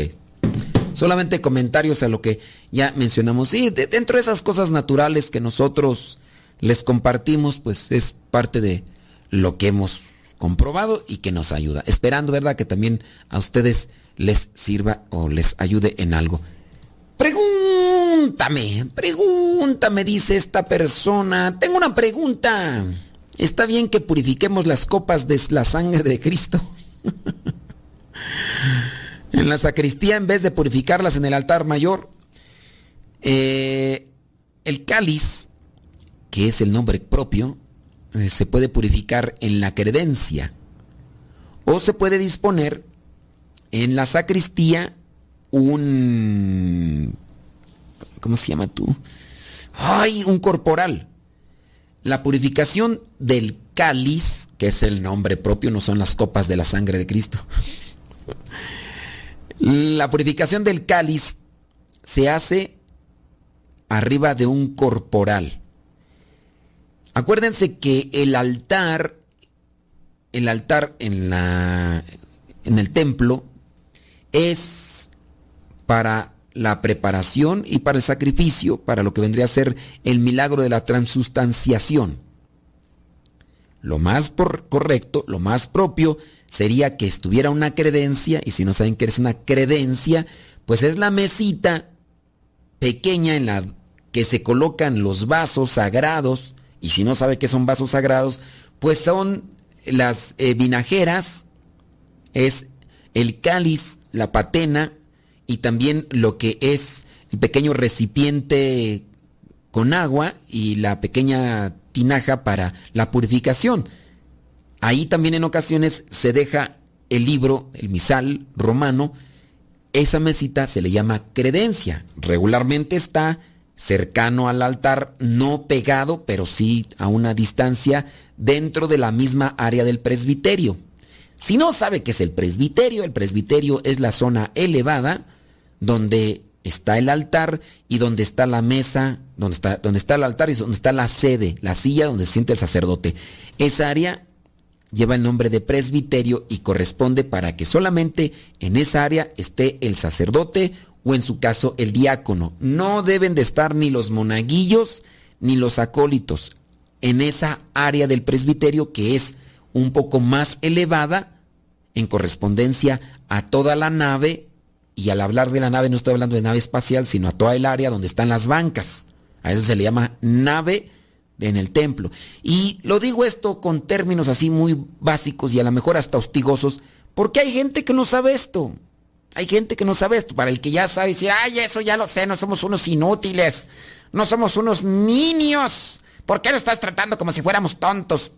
Solamente comentarios a lo que ya mencionamos. Sí, de, dentro de esas cosas naturales que nosotros les compartimos, pues es parte de lo que hemos comprobado y que nos ayuda. Esperando, ¿verdad?, que también a ustedes les sirva o les ayude en algo. Pregúntame, pregúntame, dice esta persona. Tengo una pregunta. ¿Está bien que purifiquemos las copas de la sangre de Cristo? en la sacristía, en vez de purificarlas en el altar mayor, eh, el cáliz, que es el nombre propio, se puede purificar en la credencia o se puede disponer en la sacristía un... ¿Cómo se llama tú? ¡Ay! Un corporal. La purificación del cáliz, que es el nombre propio, no son las copas de la sangre de Cristo. La purificación del cáliz se hace arriba de un corporal. Acuérdense que el altar, el altar en la en el templo es para la preparación y para el sacrificio, para lo que vendría a ser el milagro de la transustanciación. Lo más por correcto, lo más propio sería que estuviera una credencia, y si no saben qué es una credencia, pues es la mesita pequeña en la que se colocan los vasos sagrados y si no sabe qué son vasos sagrados, pues son las eh, vinajeras, es el cáliz, la patena y también lo que es el pequeño recipiente con agua y la pequeña tinaja para la purificación. Ahí también en ocasiones se deja el libro, el misal romano, esa mesita se le llama credencia. Regularmente está cercano al altar, no pegado, pero sí a una distancia dentro de la misma área del presbiterio. Si no sabe qué es el presbiterio, el presbiterio es la zona elevada donde está el altar y donde está la mesa, donde está, donde está el altar y donde está la sede, la silla donde se siente el sacerdote. Esa área lleva el nombre de presbiterio y corresponde para que solamente en esa área esté el sacerdote o en su caso el diácono. No deben de estar ni los monaguillos ni los acólitos en esa área del presbiterio que es un poco más elevada en correspondencia a toda la nave y al hablar de la nave no estoy hablando de nave espacial, sino a toda el área donde están las bancas. A eso se le llama nave en el templo. Y lo digo esto con términos así muy básicos y a lo mejor hasta hostigosos, porque hay gente que no sabe esto. Hay gente que no sabe esto. Para el que ya sabe decir, ay, eso ya lo sé, no somos unos inútiles, no somos unos niños. ¿Por qué lo estás tratando como si fuéramos tontos?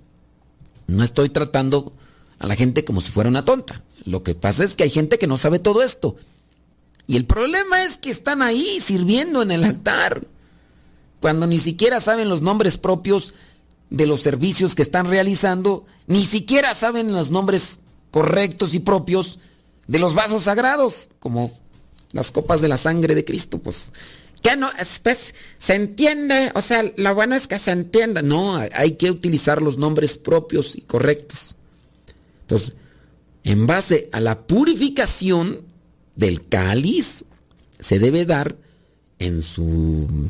No estoy tratando a la gente como si fuera una tonta. Lo que pasa es que hay gente que no sabe todo esto. Y el problema es que están ahí sirviendo en el altar cuando ni siquiera saben los nombres propios de los servicios que están realizando, ni siquiera saben los nombres correctos y propios de los vasos sagrados, como las copas de la sangre de Cristo, pues. Que no, pues, se entiende, o sea, lo bueno es que se entienda. No, hay que utilizar los nombres propios y correctos. Entonces, en base a la purificación del cáliz, se debe dar en su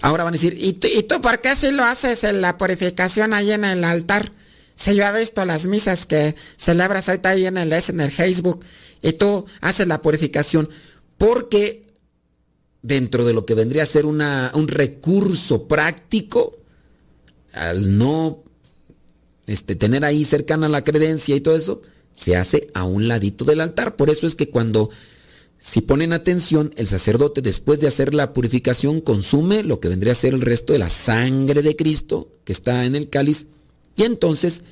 Ahora van a decir, ¿y tú, por qué si lo haces en la purificación ahí en el altar? Si yo he visto las misas que celebras ahorita ahí en el, en el Facebook y tú haces la purificación, porque dentro de lo que vendría a ser una, un recurso práctico, al no este, tener ahí cercana la credencia y todo eso, se hace a un ladito del altar. Por eso es que cuando si ponen atención, el sacerdote después de hacer la purificación consume lo que vendría a ser el resto de la sangre de Cristo que está en el cáliz y entonces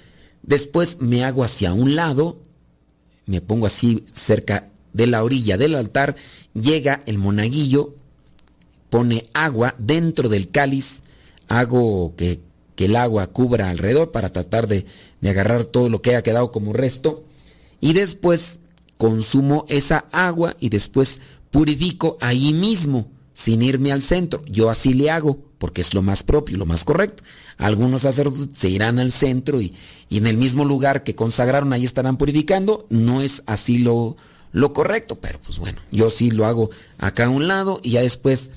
después me hago hacia un lado, me pongo así cerca de la orilla del altar, llega el monaguillo, pone agua dentro del cáliz, hago que, el agua cubra alrededor para tratar de, de agarrar todo lo que haya quedado como resto y después consumo esa agua y después purifico ahí mismo, sin irme al centro. Yo así le hago, porque es lo más propio, lo más correcto. Algunos sacerdotes se irán al centro y, en el mismo lugar que consagraron ahí estarán purificando. No es así lo, lo correcto, pero pues bueno, yo sí lo hago acá a un lado y ya después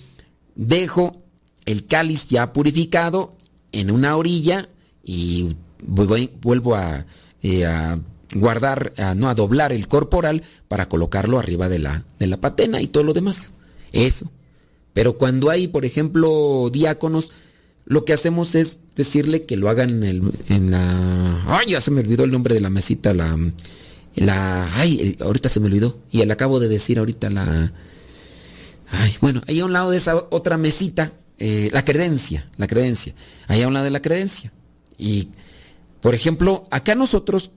dejo el cáliz ya purificado en una orilla y vuelvo a, eh, a guardar, no a doblar el corporal para colocarlo arriba de la, de la patena y todo lo demás. Eso. Pero cuando hay, por ejemplo, diáconos, lo que hacemos es decirle que lo hagan en, la... Ay, ya se me olvidó el nombre de la mesita, la... la ay, ahorita se me olvidó. Y le acabo de decir ahorita la... Ay, bueno, ahí a un lado de esa otra mesita, eh, la credencia, la credencia. Ahí a un lado de la credencia. Y, por ejemplo, acá nosotros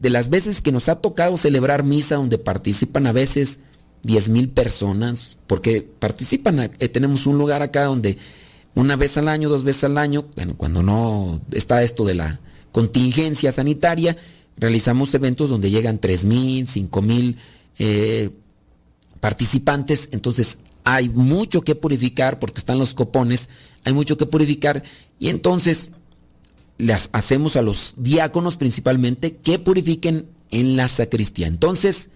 de las veces que nos ha tocado celebrar misa donde participan a veces 10 mil personas, porque participan, eh, tenemos un lugar acá donde una vez al año, dos veces al año, bueno, cuando no está esto de la contingencia sanitaria, realizamos eventos donde llegan 3 mil, 5 mil eh, participantes, entonces hay mucho que purificar porque están los copones, hay mucho que purificar y entonces les hacemos a los diáconos principalmente que purifiquen en la sacristía. Entonces,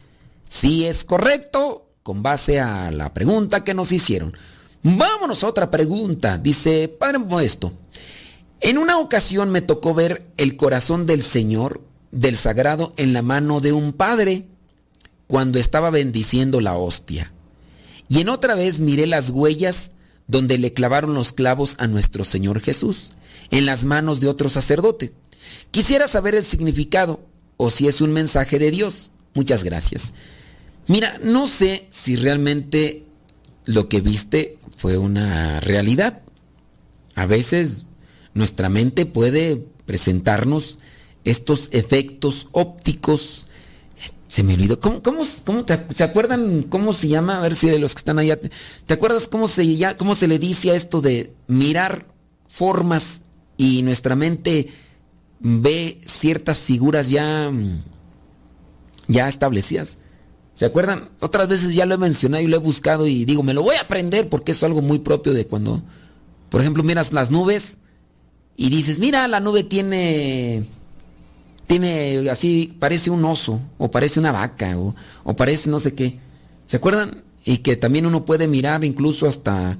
si es correcto, con base a la pregunta que nos hicieron. Vámonos a otra pregunta. Dice, Padre Modesto, en una ocasión me tocó ver el corazón del Señor, del Sagrado, en la mano de un padre cuando estaba bendiciendo la hostia. Y en otra vez miré las huellas donde le clavaron los clavos a nuestro Señor Jesús en las manos de otro sacerdote. Quisiera saber el significado o si es un mensaje de Dios. Muchas gracias. Mira, no sé si realmente lo que viste fue una realidad. A veces nuestra mente puede presentarnos estos efectos ópticos. Se me olvidó. ¿Cómo, cómo, se acuerdan cómo se llama? A ver si de los que están allá. ¿Te acuerdas cómo se, ya, cómo se le dice a esto de mirar formas y nuestra mente ve ciertas figuras ya, ya establecidas. ¿Se acuerdan? Otras veces ya lo he mencionado y lo he buscado y digo, me lo voy a aprender porque es algo muy propio de cuando, por ejemplo, miras las nubes y dices, mira, la nube tiene, tiene así, parece un oso o parece una vaca o, parece no sé qué. ¿Se acuerdan? Y que también uno puede mirar incluso hasta,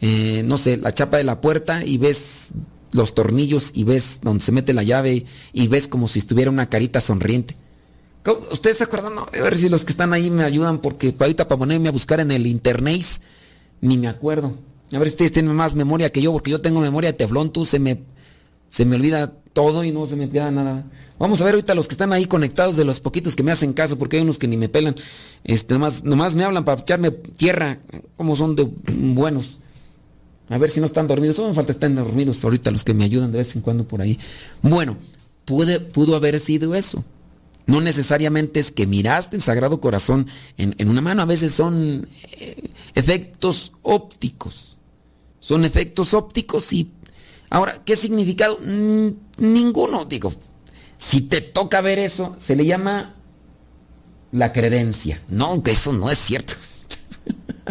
eh, no sé, la chapa de la puerta y ves los tornillos y ves donde se mete la llave y ves como si estuviera una carita sonriente. ¿Ustedes se acuerdan? a ver si los que están ahí me ayudan porque ahorita para ponerme a buscar en el internet ni me acuerdo. A ver si ustedes tienen más memoria que yo, porque yo tengo memoria de teflón, tú se me, se me olvida todo y no se me queda nada. Vamos a ver ahorita los que están ahí conectados de los poquitos que me hacen caso, porque hay unos que ni me pelan. Este, nomás, nomás me hablan para echarme tierra, como son de buenos. A ver si no están dormidos. Solo me falta están dormidos ahorita los que me ayudan de vez en cuando por ahí. Bueno, puede, pudo haber sido eso. No necesariamente es que miraste el Sagrado Corazón en, en una mano, a veces son eh, efectos ópticos. Son efectos ópticos y... Ahora, ¿qué significado? Ninguno, digo. Si te toca ver eso, se le llama la credencia. No, que eso no es cierto.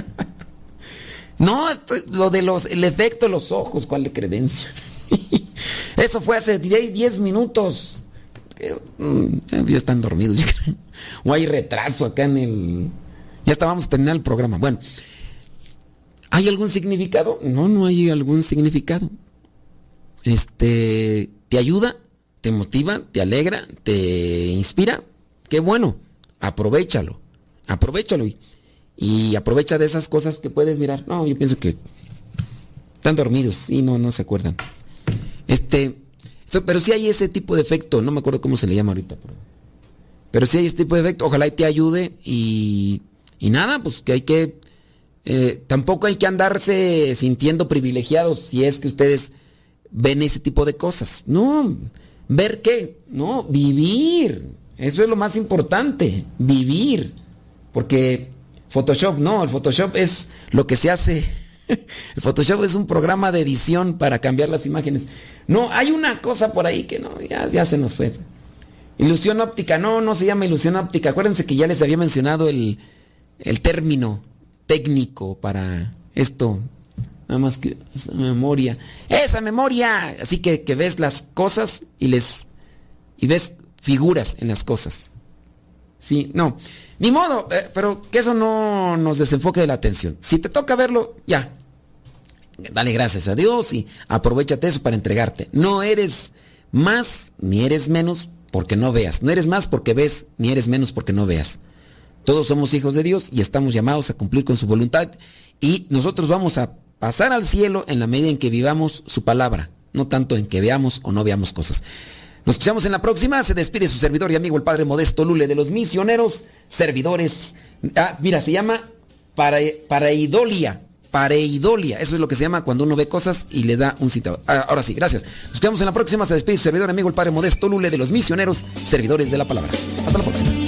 no, esto, lo de los, el efecto de los ojos, ¿cuál de credencia? eso fue hace 10 minutos. Mm, están dormidos. o hay retraso acá en el... Ya estábamos a terminar el programa. Bueno, ¿hay algún significado? No, no hay algún significado. Este, ¿te ayuda? ¿Te motiva? ¿Te alegra? ¿Te inspira? Qué bueno. Aprovechalo. Aprovechalo y, y aprovecha de esas cosas que puedes mirar. No, yo pienso que están dormidos y no, no se acuerdan. Este, pero si hay ese tipo de efecto, no me acuerdo cómo se le llama ahorita. Pero, pero si hay ese tipo de efecto, ojalá y te ayude y, y nada, pues que hay que, eh, tampoco hay que andarse sintiendo privilegiados si es que ustedes ven ese tipo de cosas. No, ver qué, no, vivir. Eso es lo más importante, vivir. Porque Photoshop, no, el Photoshop es lo que se hace. El Photoshop es un programa de edición para cambiar las imágenes. No, hay una cosa por ahí que no, ya, se nos fue. Ilusión óptica, no, no se llama ilusión óptica. Acuérdense que ya les había mencionado el, el término técnico para esto. Nada más que esa memoria. Esa memoria. Así que, que ves las cosas y les. y ves figuras en las cosas. Sí, no. Ni modo, eh, pero que eso no nos desenfoque de la atención. Si te toca verlo, ya. Dale gracias a Dios y aprovechate eso para entregarte. No eres más ni eres menos porque no veas. No eres más porque ves, ni eres menos porque no veas. Todos somos hijos de Dios y estamos llamados a cumplir con su voluntad y nosotros vamos a pasar al cielo en la medida en que vivamos su palabra, no tanto en que veamos o no veamos cosas. Nos escuchamos en la próxima. Se despide su servidor y amigo el Padre Modesto Lule de los misioneros servidores. Ah, mira, se llama para, pareidolia. Pareidolia. Eso es lo que se llama cuando uno ve cosas y le da un citado. Ah, ahora sí, gracias. Nos quedamos en la próxima. Se despide su servidor y amigo el Padre Modesto Lule de los misioneros servidores de la palabra. Hasta la próxima.